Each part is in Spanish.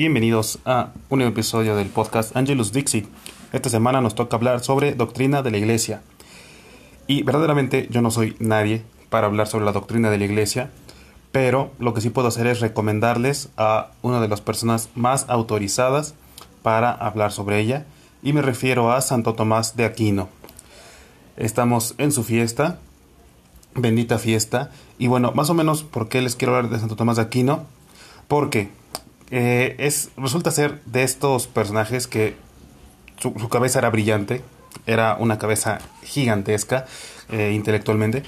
Bienvenidos a un nuevo episodio del podcast Angelus Dixit. Esta semana nos toca hablar sobre doctrina de la Iglesia. Y verdaderamente yo no soy nadie para hablar sobre la doctrina de la Iglesia, pero lo que sí puedo hacer es recomendarles a una de las personas más autorizadas para hablar sobre ella, y me refiero a Santo Tomás de Aquino. Estamos en su fiesta, bendita fiesta, y bueno, más o menos, ¿por qué les quiero hablar de Santo Tomás de Aquino? Porque eh, es, resulta ser de estos personajes que su, cabeza era brillante, era una cabeza gigantesca eh, intelectualmente,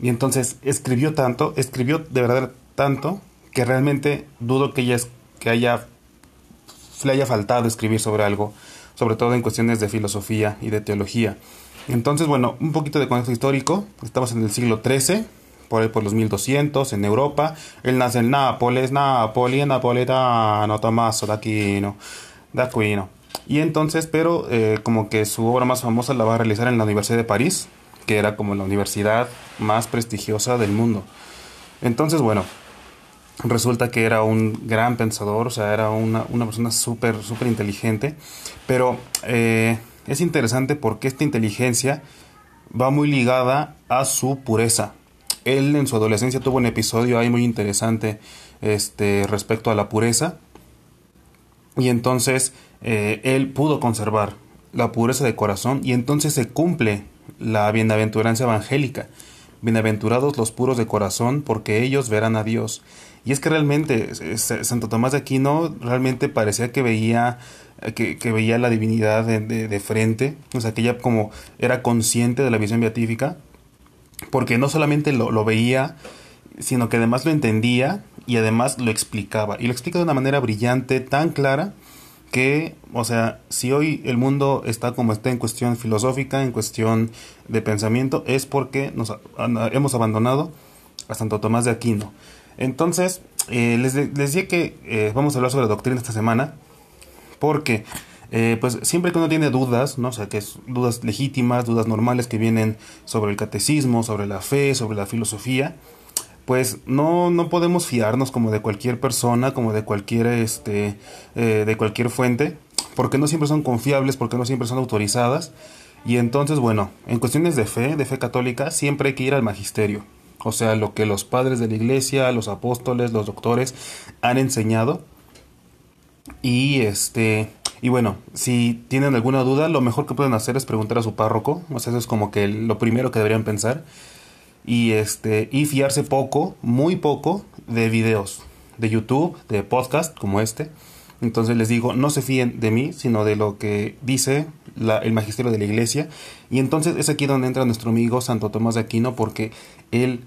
y entonces escribió tanto, escribió de verdad tanto, que realmente dudo que, ella, que haya, le haya faltado escribir sobre algo, sobre todo en cuestiones de filosofía y de teología. Entonces, bueno, un poquito de contexto histórico, estamos en el siglo XIII, por por los 1200 en Europa. Él nace en Nápoles, Nápoles, napoletano, Tommaso de Aquino, de Aquino. Y entonces, pero eh, como que su obra más famosa la va a realizar en la Universidad de París, que era como la universidad más prestigiosa del mundo. Entonces, bueno, resulta que era un gran pensador, o sea, era una, una persona súper, súper inteligente, pero eh, es interesante porque esta inteligencia va muy ligada a su pureza él en su adolescencia tuvo un episodio ahí muy interesante este, respecto a la pureza. Y entonces eh, él pudo conservar la pureza de corazón y entonces se cumple la bienaventuranza evangélica. Bienaventurados los puros de corazón, porque ellos verán a Dios. Y es que realmente Santo Tomás de Aquino realmente parecía que veía que, veía la divinidad de, de, frente, o sea que ya como era consciente de la visión beatífica porque no solamente lo, lo, veía, sino que además lo entendía y además lo explicaba. Y lo explica de una manera brillante, tan clara, que, o sea, si hoy el mundo está como está en cuestión filosófica, en cuestión de pensamiento, es porque nos hemos abandonado a Santo Tomás de Aquino. Entonces, eh, les, les, decía que eh, vamos a hablar sobre la doctrina esta semana, porque eh, pues siempre que uno tiene dudas, ¿no? O sea, que es dudas legítimas, dudas normales que vienen sobre el catecismo, sobre la fe, sobre la filosofía, pues no, no podemos fiarnos como de cualquier persona, como de cualquier, este, eh, de cualquier fuente, porque no siempre son confiables, porque no siempre son autorizadas. Y entonces, bueno, en cuestiones de fe, de fe católica, siempre hay que ir al magisterio. O sea, lo que los padres de la iglesia, los apóstoles, los doctores han enseñado. Y este, y bueno, si tienen alguna duda, lo mejor que pueden hacer es preguntar a su párroco. O sea, eso es como que lo primero que deberían pensar. Y este, y fiarse poco, muy poco, de videos de YouTube, de podcast como este. Entonces les digo, no se fíen de mí, sino de lo que dice el magisterio de la iglesia. Y entonces es aquí donde entra nuestro amigo Santo Tomás de Aquino, porque él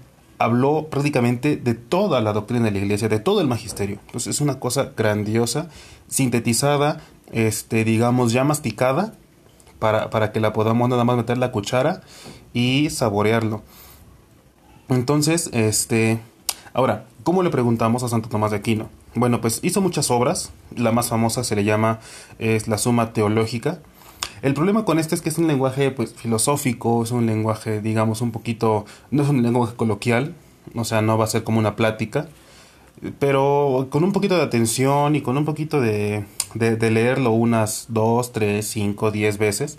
habló prácticamente de toda la doctrina de la iglesia, de todo el magisterio. Entonces es una cosa grandiosa, sintetizada, este, digamos, ya masticada, para, para que la podamos nada más meter la cuchara y saborearlo. Entonces, este, ahora, ¿cómo le preguntamos a Santo Tomás de Aquino? Bueno, pues hizo muchas obras, la más famosa se le llama es la Suma Teológica, el problema con este es que es un lenguaje pues filosófico, es un lenguaje digamos un poquito, no es un lenguaje coloquial, o sea, no va a ser como una plática, pero con un poquito de atención y con un poquito de, de, leerlo unas dos, tres, cinco, diez veces,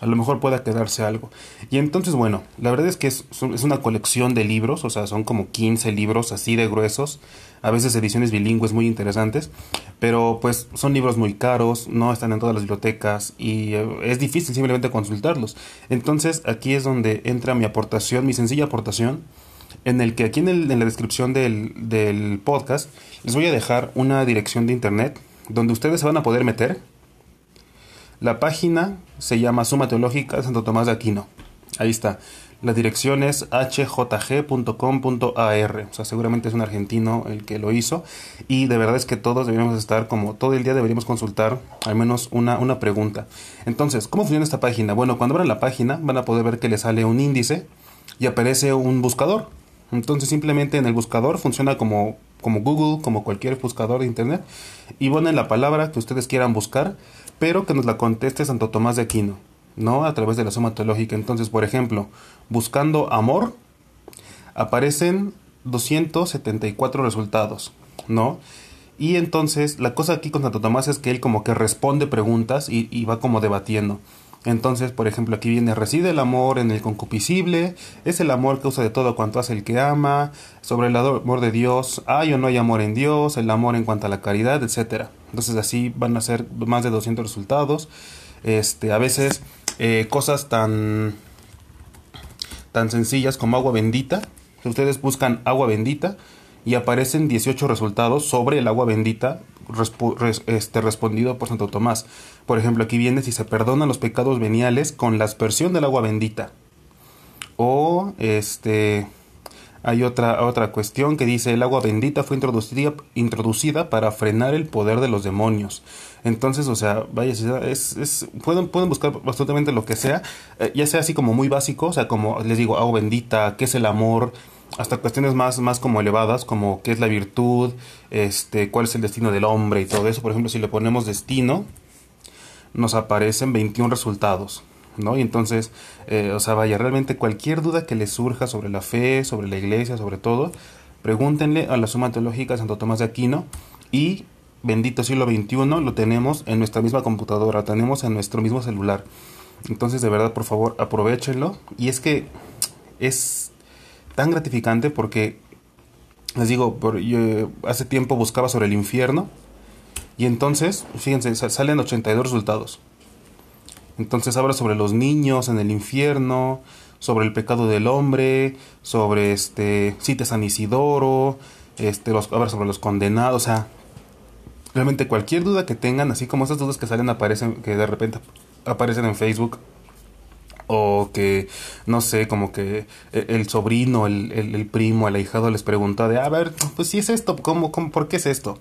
a lo mejor pueda quedarse algo. Y entonces, bueno, la verdad es que es, es, una colección de libros, o sea, son como 15 libros así de gruesos, a veces ediciones bilingües muy interesantes, pero pues son libros muy caros, no están en todas las bibliotecas y eh, es difícil simplemente consultarlos. Entonces aquí es donde entra mi aportación, mi sencilla aportación, en el que aquí en, la descripción del, del podcast les voy a dejar una dirección de internet donde ustedes se van a poder meter. La página se llama Suma Teológica de Santo Tomás de Aquino. Ahí está. La dirección es hjg.com.ar. O sea, seguramente es un argentino el que lo hizo. Y de verdad es que todos deberíamos estar como todo el día deberíamos consultar al menos una, una pregunta. Entonces, ¿cómo funciona esta página? Bueno, cuando abran la página van a poder ver que le sale un índice y aparece un buscador. Entonces simplemente en el buscador funciona como, como Google, como cualquier buscador de internet. Y ponen la palabra que ustedes quieran buscar, pero que nos la conteste Santo Tomás de Aquino. ¿No? A través de la suma teológica. Entonces, por ejemplo, buscando amor, aparecen 274 resultados, ¿no? Y entonces la cosa aquí con Santo Tomás es que él como que responde preguntas y, y va como debatiendo. Entonces, por ejemplo, aquí viene, reside el amor en el concupiscible, es el amor que usa de todo cuanto hace el que ama, sobre el amor de Dios, hay o no hay amor en Dios, el amor en cuanto a la caridad, etcétera. Entonces así van a ser más de 200 resultados. Este, a veces eh, cosas tan tan sencillas como agua bendita. Ustedes buscan agua bendita y aparecen 18 resultados sobre el agua bendita este, respondido por Santo Tomás. Por ejemplo, aquí viene si se perdonan los pecados veniales con la aspersión del agua bendita. O este hay otra, otra cuestión que dice el agua bendita fue introducida, introducida para frenar el poder de los demonios. Entonces, o sea, vaya, es, es, pueden, pueden buscar absolutamente lo que sea, eh, ya sea así como muy básico, o sea, como les digo, agua bendita, qué es el amor, hasta cuestiones más, más como elevadas, como qué es la virtud, este, cuál es el destino del hombre y todo eso. Por ejemplo, si le ponemos destino, nos aparecen 21 resultados. ¿No? Y entonces, eh, o sea, vaya, realmente cualquier duda que les surja sobre la fe, sobre la iglesia, sobre todo, pregúntenle a la Suma Teológica de Santo Tomás de Aquino y bendito siglo XXI lo tenemos en nuestra misma computadora, tenemos en nuestro mismo celular. Entonces, de verdad, por favor, aprovechenlo. Y es que es tan gratificante porque, les digo, por, yo hace tiempo buscaba sobre el infierno y entonces, fíjense, salen 82 resultados. Entonces habla sobre los niños en el infierno, sobre el pecado del hombre, sobre este, cita San Isidoro, este, los, habla sobre los condenados, o sea, realmente cualquier duda que tengan, así como esas dudas que salen aparecen, que de repente aparecen en Facebook, o que, no sé, como que e, el sobrino, el, el, primo, el ahijado les preguntó de, a ver, pues si es esto, ¿cómo, cómo, por qué es esto?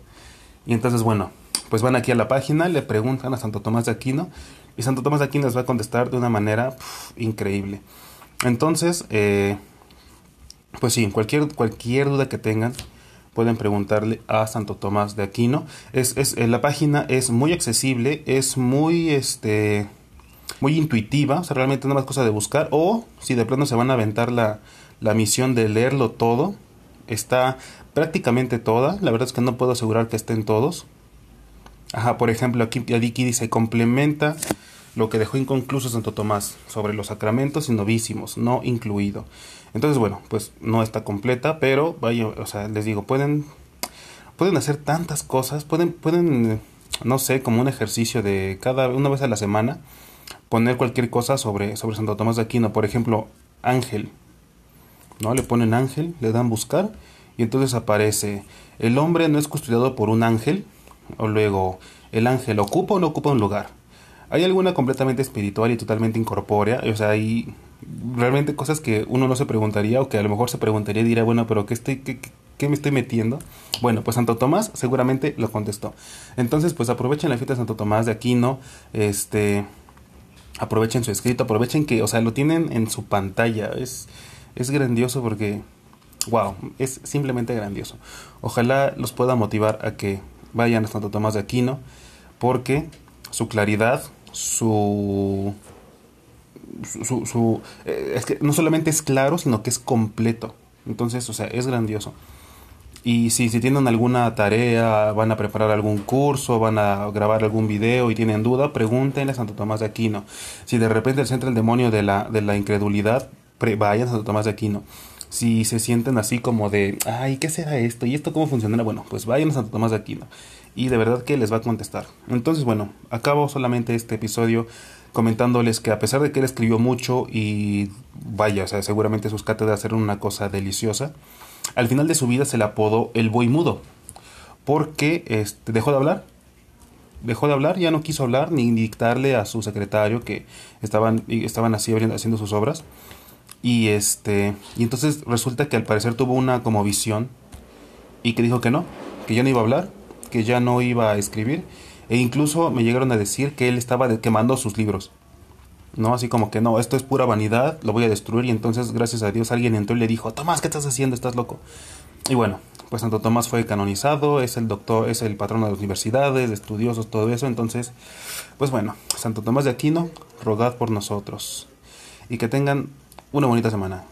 Y entonces, bueno, pues van aquí a la página, le preguntan a Santo Tomás de Aquino y Santo Tomás de Aquino les va a contestar de una manera increíble. Entonces, eh, pues sí, cualquier, cualquier duda que tengan, pueden preguntarle a Santo Tomás de Aquino. Es, es, la página es muy accesible, es muy, este, muy intuitiva, o sea, realmente nada más cosa de buscar, o si de pronto se van a aventar la, la misión de leerlo todo, está prácticamente toda, la verdad es que no puedo asegurar que estén todos. Ajá, por ejemplo, aquí, aquí dice, complementa lo que dejó inconcluso Santo Tomás sobre los sacramentos y novísimos, no incluido. Entonces, bueno, pues no está completa, pero vaya, o sea, les digo, pueden pueden hacer tantas cosas, pueden pueden no sé, como un ejercicio de cada una vez a la semana poner cualquier cosa sobre, sobre Santo Tomás de Aquino. Por ejemplo, ángel. ¿No? Le ponen ángel, le dan buscar y entonces aparece el hombre no es custodiado por un ángel o luego el ángel ocupa o no ocupa un lugar. Hay alguna completamente espiritual y totalmente incorpórea, o sea, hay realmente cosas que uno no se preguntaría o que a lo mejor se preguntaría y diría, bueno, pero ¿qué, estoy, qué, qué me estoy metiendo? Bueno, pues Santo Tomás seguramente lo contestó. Entonces, pues aprovechen la fiesta de Santo Tomás de Aquino, este, aprovechen su escrito, aprovechen que, o sea, lo tienen en su pantalla. Es, es grandioso porque, wow, es simplemente grandioso. Ojalá los pueda motivar a que vayan a Santo Tomás de Aquino, porque su claridad, su, su, su, eh, es que no solamente es claro, sino que es completo. Entonces, o sea, es grandioso. Y si, si tienen alguna tarea, van a preparar algún curso, van a grabar algún video y tienen duda, pregúntenle a Santo Tomás de Aquino. Si de repente les entra el demonio de la, de la incredulidad, vayan a Santo Tomás de Aquino. Si se sienten así como de, ay, ¿qué será esto? ¿Y esto cómo funciona? Bueno, pues vayan a Santo Tomás de Aquino. Y de verdad que les va a contestar. Entonces, bueno, acabo solamente este episodio comentándoles que a pesar de que él escribió mucho y vaya, o sea, seguramente sus cátedras eran una cosa deliciosa, al final de su vida se le apodó el buey mudo, porque este, dejó de hablar. Dejó de hablar, ya no quiso hablar ni dictarle a su secretario que estaban, estaban así haciendo sus obras. Y este, y entonces resulta que al parecer tuvo una como visión y que dijo que no, que ya no iba a hablar, que ya no iba a escribir, e incluso me llegaron a decir que él estaba quemando sus libros. ¿no? Así como que no, esto es pura vanidad, lo voy a destruir y entonces gracias a Dios alguien entró y le dijo, Tomás, ¿qué estás haciendo? Estás loco. Y bueno, pues Santo Tomás fue canonizado, es el doctor, es el patrón de las universidades, de estudiosos, todo eso, entonces, pues bueno, Santo Tomás de Aquino, rogad por nosotros y que tengan una bonita semana.